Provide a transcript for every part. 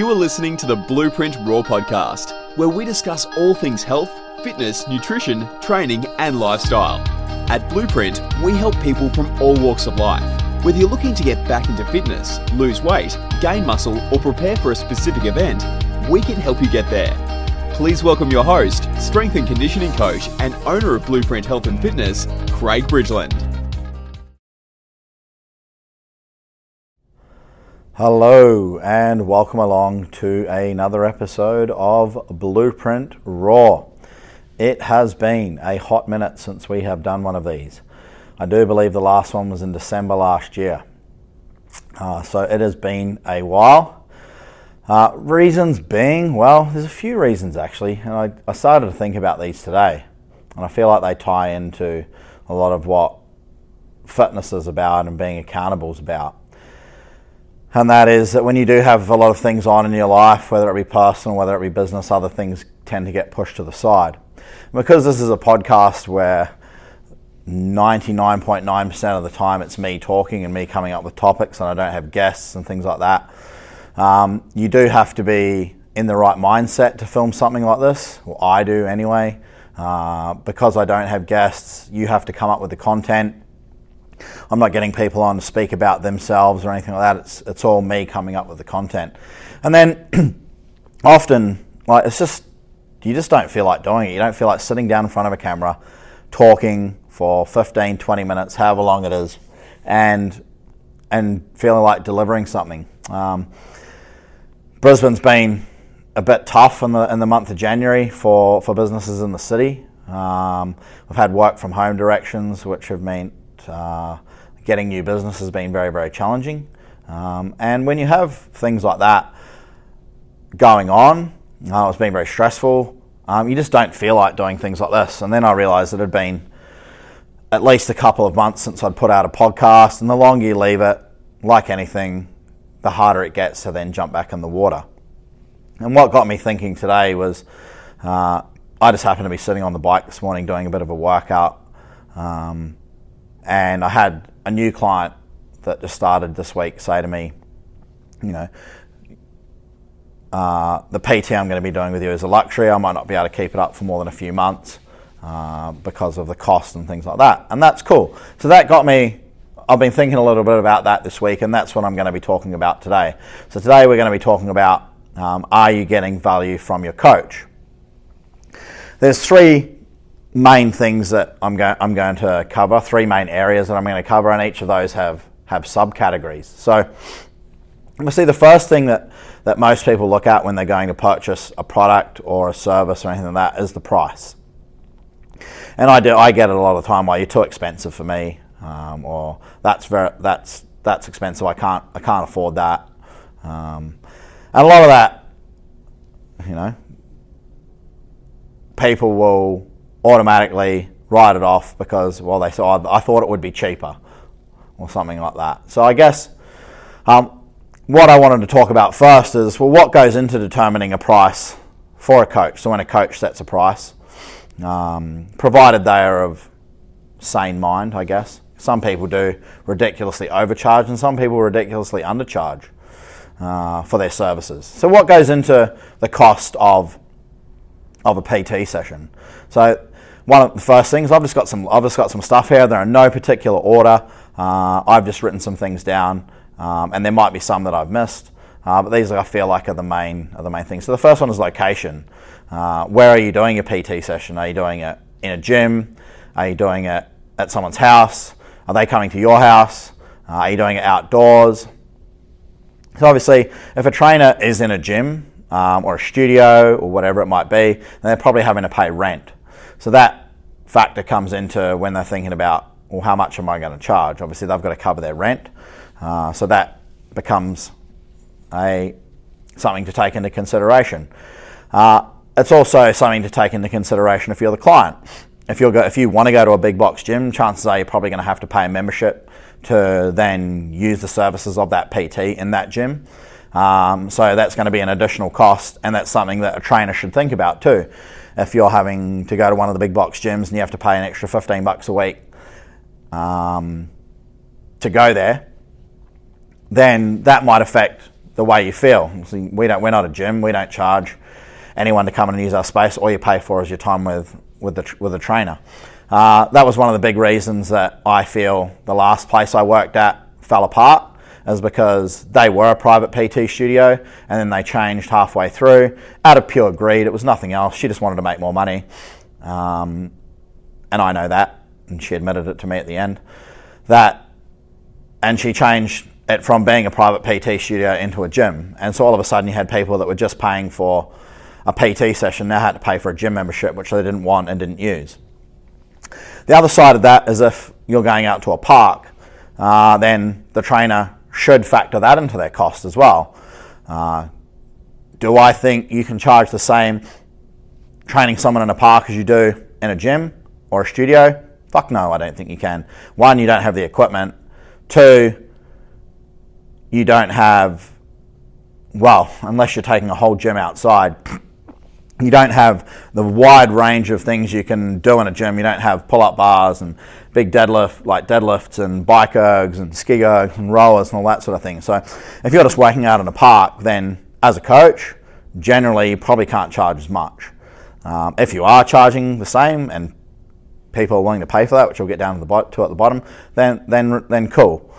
You are listening to the Blueprint Raw podcast, where we discuss all things health, fitness, nutrition, training, and lifestyle. At Blueprint, we help people from all walks of life. Whether you're looking to get back into fitness, lose weight, gain muscle, or prepare for a specific event, we can help you get there. Please welcome your host, strength and conditioning coach, and owner of Blueprint Health and Fitness, Craig Bridgeland. Hello, and welcome along to another episode of Blueprint Raw. It has been a hot minute since we have done one of these. I do believe the last one was in December last year. Uh, so it has been a while. Uh, reasons being, well, there's a few reasons actually, and I, I started to think about these today, and I feel like they tie into a lot of what fitness is about and being accountable is about and that is that when you do have a lot of things on in your life, whether it be personal, whether it be business, other things tend to get pushed to the side. Because this is a podcast where 99.9% of the time it's me talking and me coming up with topics, and I don't have guests and things like that, um, you do have to be in the right mindset to film something like this. Well, I do anyway. Uh, because I don't have guests, you have to come up with the content I'm not getting people on to speak about themselves or anything like that. It's it's all me coming up with the content, and then often like it's just you just don't feel like doing it. You don't feel like sitting down in front of a camera, talking for 15, 20 minutes, however long it is, and and feeling like delivering something. Um, Brisbane's been a bit tough in the in the month of January for, for businesses in the city. Um, we've had work from home directions, which have meant uh, getting new business has been very, very challenging. Um, and when you have things like that going on, uh, it's been very stressful. Um, you just don't feel like doing things like this. And then I realised it had been at least a couple of months since I'd put out a podcast. And the longer you leave it, like anything, the harder it gets to then jump back in the water. And what got me thinking today was uh, I just happened to be sitting on the bike this morning doing a bit of a workout. Um, and I had a new client that just started this week say to me, you know, uh, the PT I'm going to be doing with you is a luxury. I might not be able to keep it up for more than a few months uh, because of the cost and things like that. And that's cool. So that got me. I've been thinking a little bit about that this week, and that's what I'm going to be talking about today. So today we're going to be talking about um, are you getting value from your coach? There's three main things that I'm, go- I'm going to cover, three main areas that I'm going to cover, and each of those have, have subcategories. So, we see the first thing that, that most people look at when they're going to purchase a product or a service or anything like that is the price. And I do, I get it a lot of time. Well, you're too expensive for me, um, or that's very, that's that's expensive. I can't I can't afford that. Um, and a lot of that, you know, people will automatically write it off because, well, they said, I thought it would be cheaper or something like that. So I guess um, what I wanted to talk about first is, well, what goes into determining a price for a coach? So when a coach sets a price, um, provided they are of sane mind, I guess. Some people do ridiculously overcharge and some people ridiculously undercharge uh, for their services. So what goes into the cost of of a PT session? So one of the first things I've just got some I've just got some stuff here. They're in no particular order. Uh, I've just written some things down, um, and there might be some that I've missed. Uh, but these I feel like are the main are the main things. So the first one is location. Uh, where are you doing your PT session? Are you doing it in a gym? Are you doing it at someone's house? Are they coming to your house? Uh, are you doing it outdoors? So obviously, if a trainer is in a gym um, or a studio or whatever it might be, then they're probably having to pay rent. So that factor comes into when they're thinking about, well, how much am I going to charge? Obviously, they've got to cover their rent. Uh, so that becomes a something to take into consideration. Uh, it's also something to take into consideration if you're the client. If, you're go, if you want to go to a big box gym, chances are you're probably going to have to pay a membership to then use the services of that PT in that gym. Um, so that's going to be an additional cost, and that's something that a trainer should think about too if you're having to go to one of the big box gyms and you have to pay an extra 15 bucks a week um, to go there, then that might affect the way you feel. We don't, we're not a gym. We don't charge anyone to come in and use our space. All you pay for is your time with, with, the, with the trainer. Uh, that was one of the big reasons that I feel the last place I worked at fell apart is because they were a private PT studio and then they changed halfway through out of pure greed. It was nothing else. She just wanted to make more money. Um, and I know that. And she admitted it to me at the end. That, and she changed it from being a private PT studio into a gym. And so all of a sudden you had people that were just paying for a PT session now had to pay for a gym membership, which they didn't want and didn't use. The other side of that is if you're going out to a park, uh, then the trainer should factor that into their cost as well. Uh, do I think you can charge the same training someone in a park as you do in a gym or a studio? Fuck no, I don't think you can. One, you don't have the equipment. Two, you don't have, well, unless you're taking a whole gym outside, you don't have the wide range of things you can do in a gym. You don't have pull up bars and big deadlift, like deadlifts and bike ergs and ski ergs and rollers and all that sort of thing. So if you're just working out in a park, then as a coach, generally you probably can't charge as much. Um, if you are charging the same and people are willing to pay for that, which we'll get down to the bot- to at the bottom, then then then cool.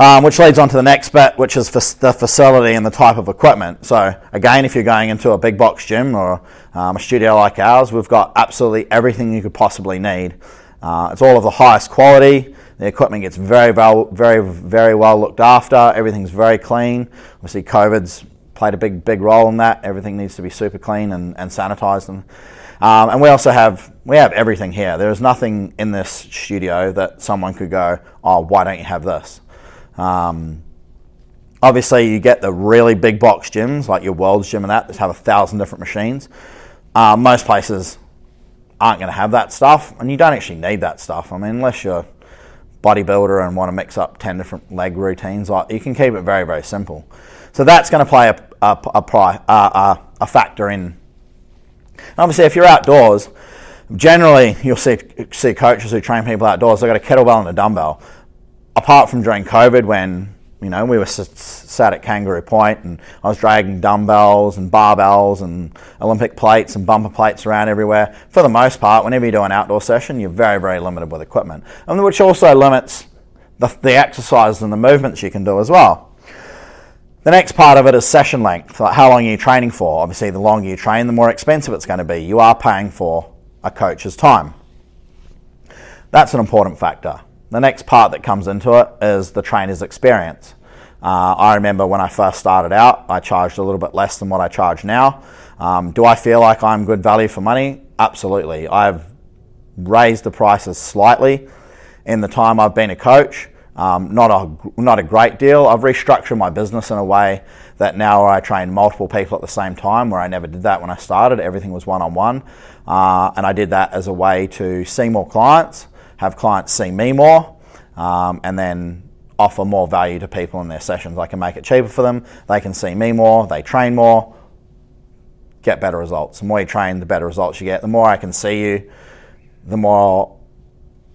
Um, which leads on to the next bit, which is the facility and the type of equipment. So again, if you're going into a big box gym or um, a studio like ours, we've got absolutely everything you could possibly need. Uh, it's all of the highest quality. The equipment gets very, well, very, very well looked after. Everything's very clean. Obviously, COVID's played a big, big role in that. Everything needs to be super clean and, and sanitized. And, um, and we also have we have everything here. There is nothing in this studio that someone could go, oh, why don't you have this? Um, obviously, you get the really big box gyms like your World's Gym and that that have a thousand different machines. Uh, most places aren't going to have that stuff, and you don't actually need that stuff. I mean, unless you're a bodybuilder and want to mix up 10 different leg routines, like, you can keep it very, very simple. So that's going to play a, a, a, a, a factor in. Obviously, if you're outdoors, generally you'll see, see coaches who train people outdoors, they've got a kettlebell and a dumbbell apart from during COVID when you know we were sat at Kangaroo Point and I was dragging dumbbells and barbells and Olympic plates and bumper plates around everywhere. For the most part, whenever you do an outdoor session, you're very very limited with equipment, and which also limits the, the exercises and the movements you can do as well. The next part of it is session length. Like how long are you training for? Obviously, the longer you train, the more expensive it's going to be. You are paying for a coach's time. That's an important factor. The next part that comes into it is the trainer's experience. Uh, I remember when I first started out, I charged a little bit less than what I charge now. Um, do I feel like I'm good value for money? Absolutely. I've raised the prices slightly in the time I've been a coach. Um, not a not a great deal. I've restructured my business in a way that now I train multiple people at the same time, where I never did that when I started. Everything was one on one, and I did that as a way to see more clients have clients see me more, um, and then offer more value to people in their sessions. I can make it cheaper for them. They can see me more. They train more. Get better results. The more you train, the better results you get. The more I can see you, the more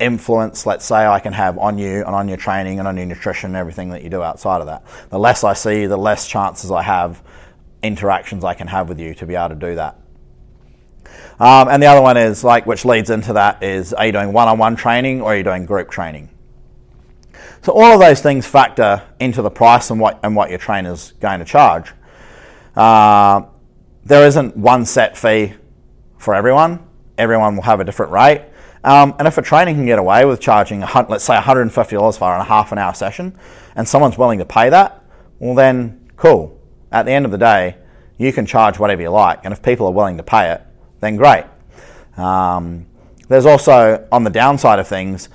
influence, let's say, I can have on you and on your training and on your nutrition and everything that you do outside of that. The less I see you, the less chances I have, interactions I can have with you to be able to do that. Um, and the other one is like, which leads into that is, are you doing one-on-one training or are you doing group training? So all of those things factor into the price and what and what your trainer's going to charge. Uh, there isn't one set fee for everyone. Everyone will have a different rate. Um, and if a trainer can get away with charging, let's say $150 for a half an hour session, and someone's willing to pay that, well then, cool. At the end of the day, you can charge whatever you like, and if people are willing to pay it, then great. Um, there's also, on the downside of things,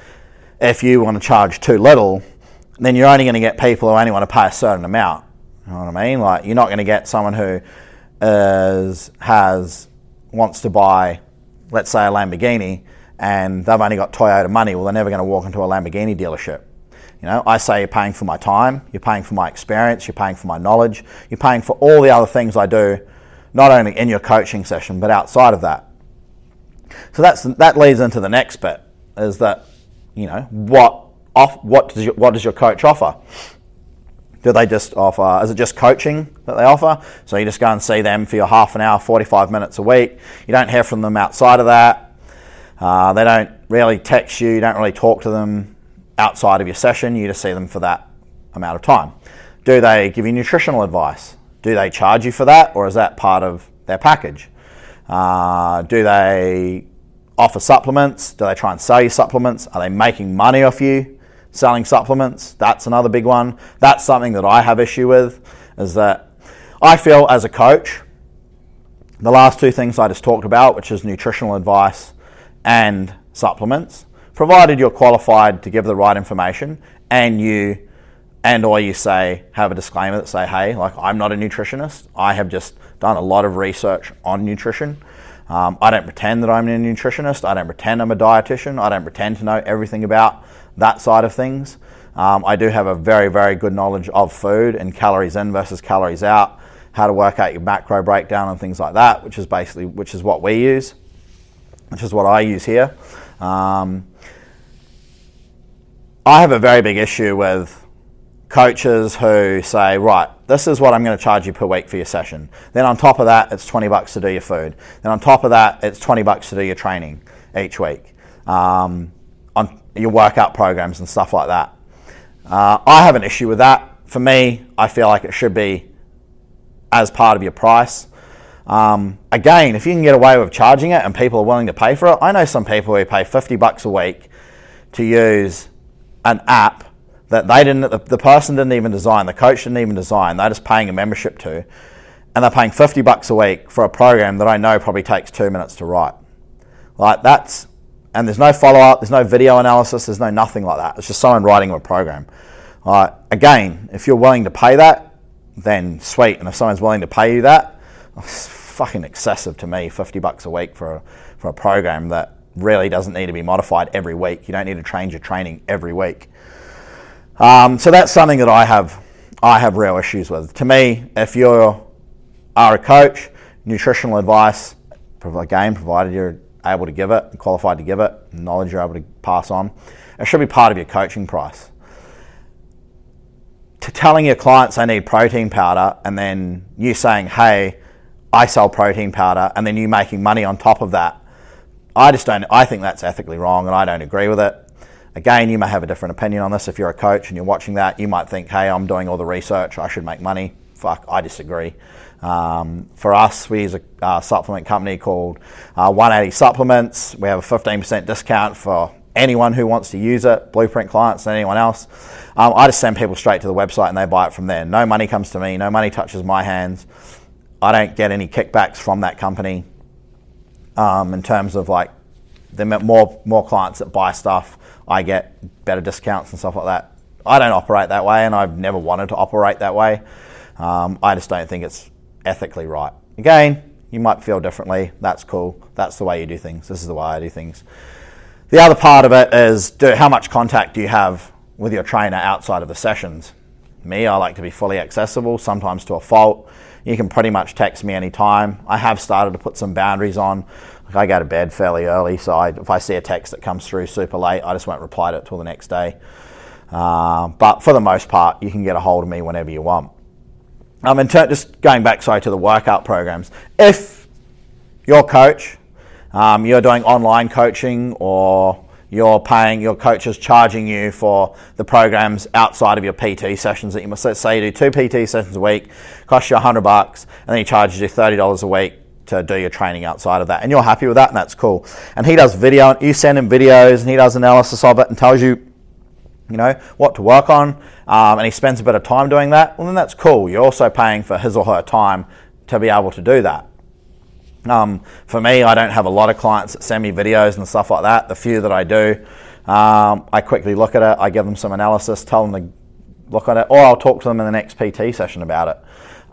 if you want to charge too little, then you're only going to get people who only want to pay a certain amount. You know what I mean? Like, you're not going to get someone who is, has wants to buy, let's say, a Lamborghini, and they've only got Toyota money. Well, they're never going to walk into a Lamborghini dealership. You know, I say you're paying for my time, you're paying for my experience, you're paying for my knowledge, you're paying for all the other things I do not only in your coaching session, but outside of that. So that's, that leads into the next bit is that, you know, what, off, what, does your, what does your coach offer? Do they just offer, is it just coaching that they offer? So you just go and see them for your half an hour, 45 minutes a week. You don't hear from them outside of that. Uh, they don't really text you, you don't really talk to them outside of your session. You just see them for that amount of time. Do they give you nutritional advice? Do they charge you for that, or is that part of their package? Uh, do they offer supplements? Do they try and sell you supplements? Are they making money off you? selling supplements. That's another big one. That's something that I have issue with is that I feel as a coach, the last two things I just talked about, which is nutritional advice and supplements, provided you're qualified to give the right information and you and or you say have a disclaimer that say hey like i'm not a nutritionist i have just done a lot of research on nutrition um, i don't pretend that i'm a nutritionist i don't pretend i'm a dietitian i don't pretend to know everything about that side of things. Um, I do have a very, very good knowledge of food and calories in versus calories out, how to work out your macro breakdown and things like that, which is basically which is what we use, which is what I use here. Um, I have a very big issue with coaches who say, right, this is what I'm going to charge you per week for your session. Then on top of that, it's 20 bucks to do your food. Then on top of that, it's 20 bucks to do your training each week. Um, on your workout programs and stuff like that. Uh, I have an issue with that. For me, I feel like it should be as part of your price. Um, again, if you can get away with charging it and people are willing to pay for it, I know some people who pay 50 bucks a week to use an app that they didn't, the, person didn't even design, the coach didn't even design, they're just paying a membership to, and they're paying 50 bucks a week for a program that I know probably takes two minutes to write. Like, that's and there's no follow up, there's no video analysis, there's no nothing like that. It's just someone writing a program. Uh, again, if you're willing to pay that, then sweet. And if someone's willing to pay you that, it's fucking excessive to me. Fifty bucks a week for a, for a program that really doesn't need to be modified every week. You don't need to change your training every week. Um, so that's something that I have I have real issues with. To me, if you are a coach, nutritional advice, again, provided you're able to give it, qualified to give it, knowledge you're able to pass on. It should be part of your coaching price. To telling your clients they need protein powder and then you saying, hey, I sell protein powder, and then you making money on top of that, I just don't, I think that's ethically wrong and I don't agree with it. Again, you may have a different opinion on this. If you're a coach and you're watching that, you might think, hey, I'm doing all the research, I should make money. Fuck, I disagree. Um, for us, we use a uh, supplement company called uh, 180 Supplements. We have a 15% discount for anyone who wants to use it, Blueprint clients and anyone else. Um, I just send people straight to the website and they buy it from there. No money comes to me, no money touches my hands. I don't get any kickbacks from that company um, in terms of like the more more clients that buy stuff. I get better discounts and stuff like that. I don't operate that way, and I've never wanted to operate that way. Um, I just don't think it's ethically right. Again, you might feel differently. That's cool. That's the way you do things. This is the way I do things. The other part of it is do, how much contact do you have with your trainer outside of the sessions? Me, I like to be fully accessible, sometimes to a fault. You can pretty much text me anytime. I have started to put some boundaries on. I go to bed fairly early, so I, if I see a text that comes through super late, I just won't reply to it till the next day. Uh, but for the most part, you can get a hold of me whenever you want. Um, and just going back, sorry, to the workout programs. If your coach, um, you're doing online coaching or you're paying your coach is charging you for the programs outside of your PT sessions that you must say you do two PT sessions a week, cost you hundred bucks, and then he charges you thirty dollars a week to do your training outside of that, and you're happy with that, and that's cool. And he does video, you send him videos, and he does analysis of it, and tells you you know, what to work on, um, and he spends a bit of time doing that, well, then that's cool. You're also paying for his or her time to be able to do that. Um, for me, I don't have a lot of clients that send me videos and stuff like that. The few that I do, um, I quickly look at it, I give them some analysis, tell them to look at it, or I'll talk to them in the next PT session about it.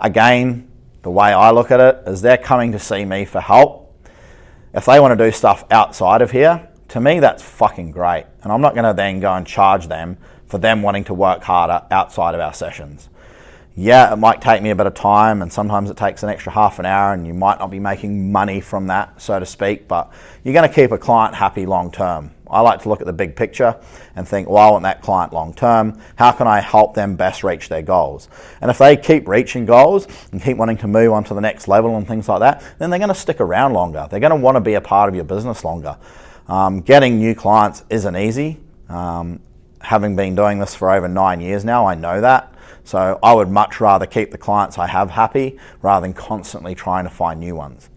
Again, the way I look at it is they're coming to see me for help. If they want to do stuff outside of here, to me, that's fucking great. And I'm not going to then go and charge them for them wanting to work harder outside of our sessions. Yeah, it might take me a bit of time, and sometimes it takes an extra half an hour, and you might not be making money from that, so to speak, but you're going to keep a client happy long term. I like to look at the big picture and think, well, I want that client long term. How can I help them best reach their goals? And if they keep reaching goals and keep wanting to move on to the next level and things like that, then they're going to stick around longer. They're going to want to be a part of your business longer. Um, getting new clients isn't easy. Um, having been doing this for over nine years now, I know that. So I would much rather keep the clients I have happy rather than constantly trying to find new ones.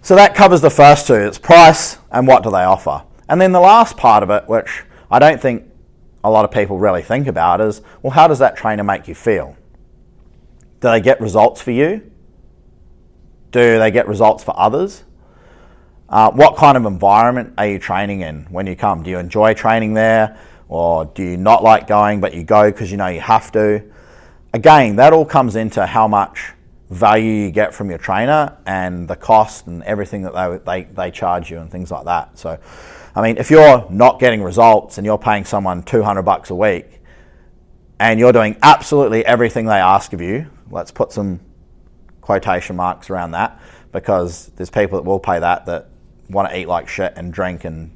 So that covers the first two it's price and what do they offer. And then the last part of it, which I don't think a lot of people really think about, is well, how does that trainer make you feel? Do they get results for you? Do they get results for others? Uh, what kind of environment are you training in when you come? Do you enjoy training there? Or do you not like going but you go because you know you have to? Again, that all comes into how much value you get from your trainer and the cost and everything that they, they, they charge you and things like that. So, I mean, if you're not getting results and you're paying someone 200 bucks a week and you're doing absolutely everything they ask of you, let's put some quotation marks around that because there's people that will pay that that want to eat like shit and drink and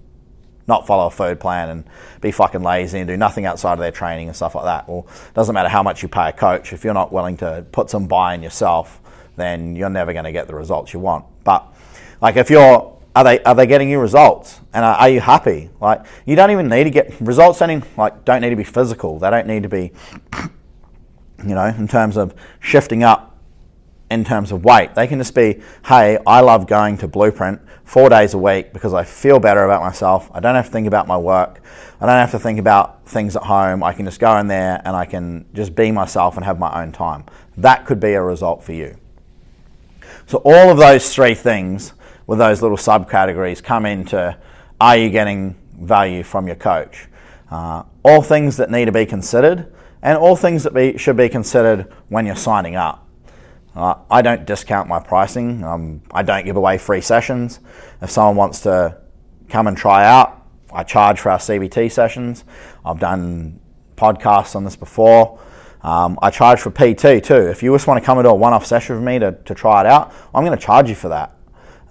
not follow a food plan and be fucking lazy and do nothing outside of their training and stuff like that. Well, it doesn't matter how much you pay a coach. If you're not willing to put some buy in yourself, then you're never going to get the results you want. But like if you're are they are they getting you results and are, are you happy? Like you don't even need to get results. Don't like don't need to be physical. They don't need to be, you know, in terms of shifting up in terms of weight. They can just be, hey, I love going to Blueprint four days a week because I feel better about myself. I don't have to think about my work. I don't have to think about things at home. I can just go in there and I can just be myself and have my own time. That could be a result for you. So, all of those three things with those little subcategories come into are you getting value from your coach? Uh, all things that need to be considered and all things that be, should be considered when you're signing up. Uh, I don't discount my pricing. Um, I don't give away free sessions. If someone wants to come and try out, I charge for our CBT sessions. I've done podcasts on this before. Um, I charge for PT too. If you just want to come and do a one off session with me to, to try it out, I'm going to charge you for that.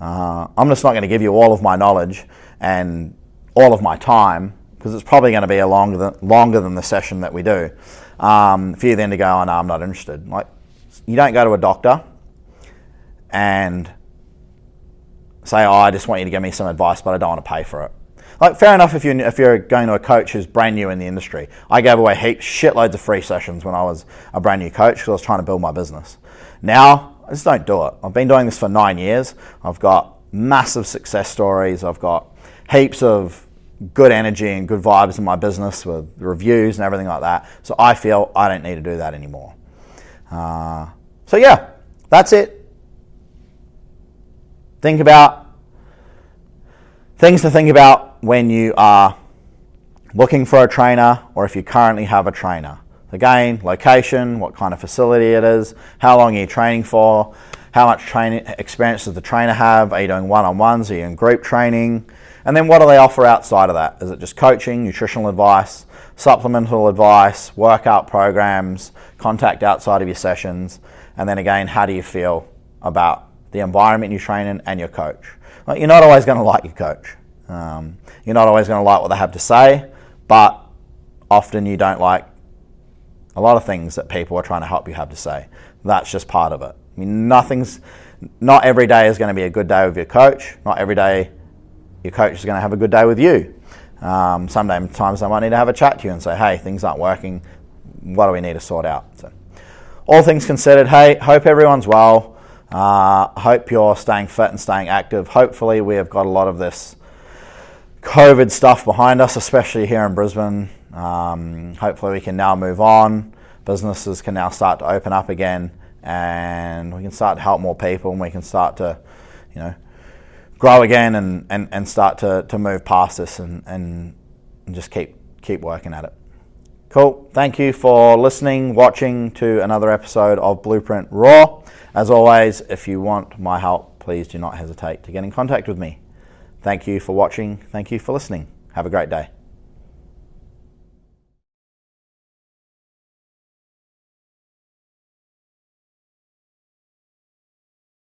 Uh, I'm just not going to give you all of my knowledge and all of my time because it's probably going to be a longer than, longer than the session that we do. Um, for you then to go, oh no, I'm not interested. Like you don't go to a doctor and say, "Oh, I just want you to give me some advice, but I don't want to pay for it." Like, fair enough if you're, if you're going to a coach who's brand new in the industry. I gave away heaps, shitloads of free sessions when I was a brand new coach because I was trying to build my business. Now, I just don't do it. I've been doing this for nine years. I've got massive success stories. I've got heaps of good energy and good vibes in my business with reviews and everything like that. So I feel I don't need to do that anymore. Uh, so, yeah, that's it. Think about things to think about when you are looking for a trainer or if you currently have a trainer. Again, location, what kind of facility it is, how long are you training for, how much training experience does the trainer have, are you doing one on ones, are you in group training, and then what do they offer outside of that? Is it just coaching, nutritional advice, supplemental advice, workout programs, contact outside of your sessions, and then again, how do you feel about the environment you train in and your coach? Well, you're not always going to like your coach. Um, you're not always going to like what they have to say, but often you don't like a lot of things that people are trying to help you have to say. That's just part of it. I mean, nothing's, not every day is going to be a good day with your coach. Not every day your coach is going to have a good day with you. Um, sometimes I might need to have a chat to you and say, hey, things aren't working. What do we need to sort out? So, all things considered, hey, hope everyone's well. Uh, hope you're staying fit and staying active. Hopefully, we have got a lot of this COVID stuff behind us, especially here in Brisbane. Um, hopefully, we can now move on. Businesses can now start to open up again, and we can start to help more people, and we can start to, you know, grow again and, and, and start to, to move past this and, and, and just keep keep working at it. Cool. Thank you for listening, watching to another episode of Blueprint Raw. As always, if you want my help, please do not hesitate to get in contact with me. Thank you for watching. Thank you for listening. Have a great day.